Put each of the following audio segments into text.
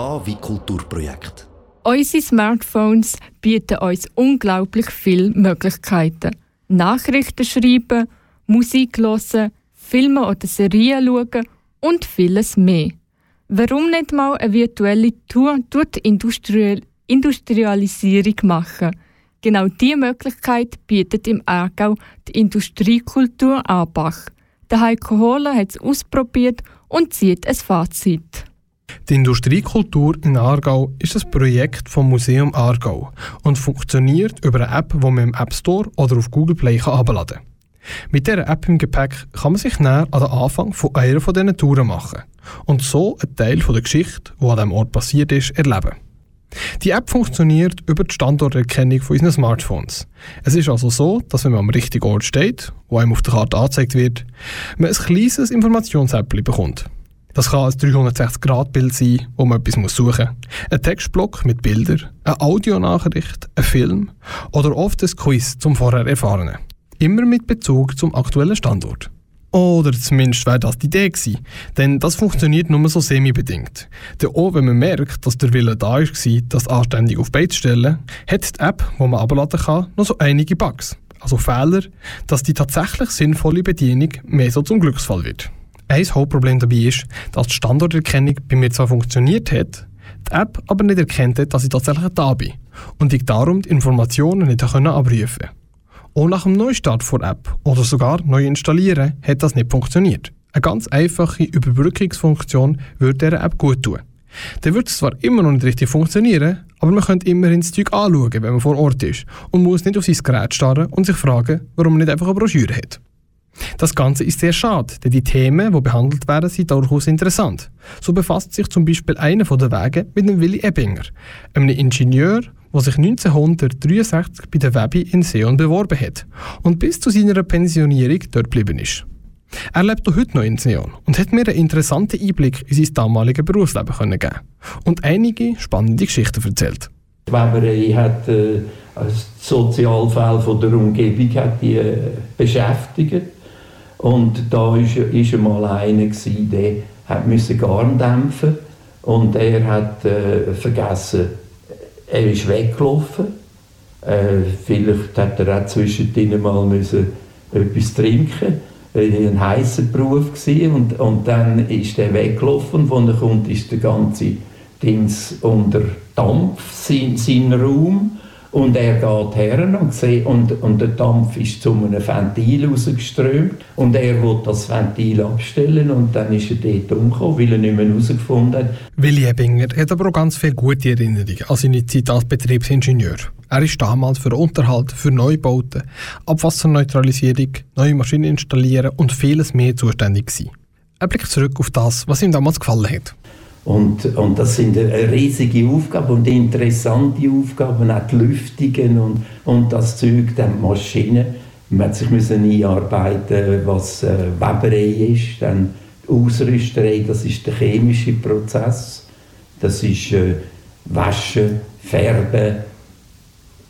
Wie Kulturprojekt. Unsere Smartphones bieten uns unglaublich viele Möglichkeiten. Nachrichten schreiben, Musik hören, Filme oder Serien schauen und vieles mehr. Warum nicht mal eine virtuelle Tour durch die Industrialisierung machen? Genau diese Möglichkeit bietet im Aargau die Industriekultur Arbach. Der Heiko Hohler hat es ausprobiert und zieht ein Fazit. Die Industriekultur in Aargau ist ein Projekt vom Museum Aargau und funktioniert über eine App, die man im App Store oder auf Google Play herunterladen kann. Mit dieser App im Gepäck kann man sich näher an den Anfang von einer von diesen Touren machen und so einen Teil von der Geschichte, die an diesem Ort passiert ist, erleben. Die App funktioniert über die Standorterkennung von unseren Smartphones. Es ist also so, dass wenn man am richtigen Ort steht, wo einem auf der Karte angezeigt wird, man ein kleines Informationsappli bekommt. Das kann ein 360-Grad-Bild sein, wo man etwas suchen muss. Ein Textblock mit Bildern, eine Audionachricht, ein Film oder oft ein Quiz zum vorher Erfahrenen. Immer mit Bezug zum aktuellen Standort. Oder zumindest wäre das die Idee gewesen. Denn das funktioniert nur so semi-bedingt. Denn auch wenn man merkt, dass der Wille da war, das anständig auf Bein zu stellen, hat die App, die man abladen kann, noch so einige Bugs. Also Fehler, dass die tatsächlich sinnvolle Bedienung mehr so zum Glücksfall wird. Ein Hauptproblem dabei ist, dass die Standorterkennung bei mir zwar funktioniert hat, die App aber nicht erkennt hat, dass ich tatsächlich da bin und ich darum die Informationen nicht abrufen konnte. Auch nach dem Neustart der App oder sogar neu installieren hat das nicht funktioniert. Eine ganz einfache Überbrückungsfunktion würde dieser App gut tun. Dann wird es zwar immer noch nicht richtig funktionieren, aber man könnte immerhin das Zeug anschauen, wenn man vor Ort ist und muss nicht auf sein Gerät starren und sich fragen, warum man nicht einfach eine Broschüre hat. Das Ganze ist sehr schade, denn die Themen, die behandelt werden, sind durchaus interessant. So befasst sich zum Beispiel einer der Wege mit dem Willy Ebbinger, einem Ingenieur, der sich 1963 bei der Webi in Seon beworben hat und bis zu seiner Pensionierung dort geblieben ist. Er lebt auch heute noch in Seon und hat mir einen interessanten Einblick in sein damaliges Berufsleben können geben und einige spannende Geschichten erzählt. Die Weberei hat äh, Sozialfälle von der Umgebung hat die, äh, beschäftigt und da ist, ist einmal einer gewesen, der hat müssen Garn dämpfen und er hat äh, vergessen er ist weggelaufen. Äh, vielleicht hat er auch zwischendrin mal müssen etwas trinken er ein heißer Beruf war. Und, und dann ist er weggelaufen. Und er kommt, ist der ganze Dings unter Dampf, sein, sein Raum. Und er geht her und, sieht, und, und der Dampf ist zu einem Ventil rausgeströmt. Und er will das Ventil abstellen und dann ist er dort umgekommen, weil er nicht mehr herausgefunden hat. Willi Ebinger hat aber auch ganz viele gute Erinnerungen an seine Zeit als Betriebsingenieur. Er ist damals für Unterhalt, für Neubauten, Abwasserneutralisierung, neue Maschinen installieren und vieles mehr zuständig gewesen. Er blickt zurück auf das, was ihm damals gefallen hat. Und, und das sind riesige Aufgaben und interessante Aufgaben, auch die Lüftungen und, und das Zeug, dann Maschinen. Man hat sich müssen einarbeiten, was äh, Weberei ist, dann Ausrüsterei, das ist der chemische Prozess, das ist äh, Waschen, Färben,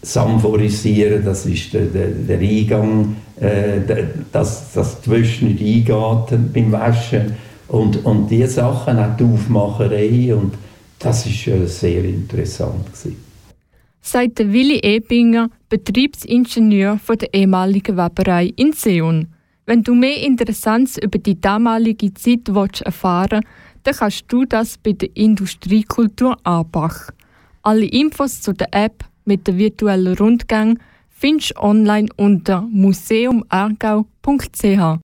Samphorisieren, das ist der, der, der Eingang, äh, dass, die Wäsche nicht eingeht beim Waschen und, und diese Sachen, auch die Aufmacherei, und das war äh, sehr interessant. Gewesen. Sagt Willi Ebinger, Betriebsingenieur von der ehemaligen Weberei in Seon. Wenn du mehr Interessantes über die damalige Zeit willst erfahren dann kannst du das bei der Industriekultur Abach. Alle Infos zu der App mit der virtuellen Rundgang findest du online unter museumargau.ch.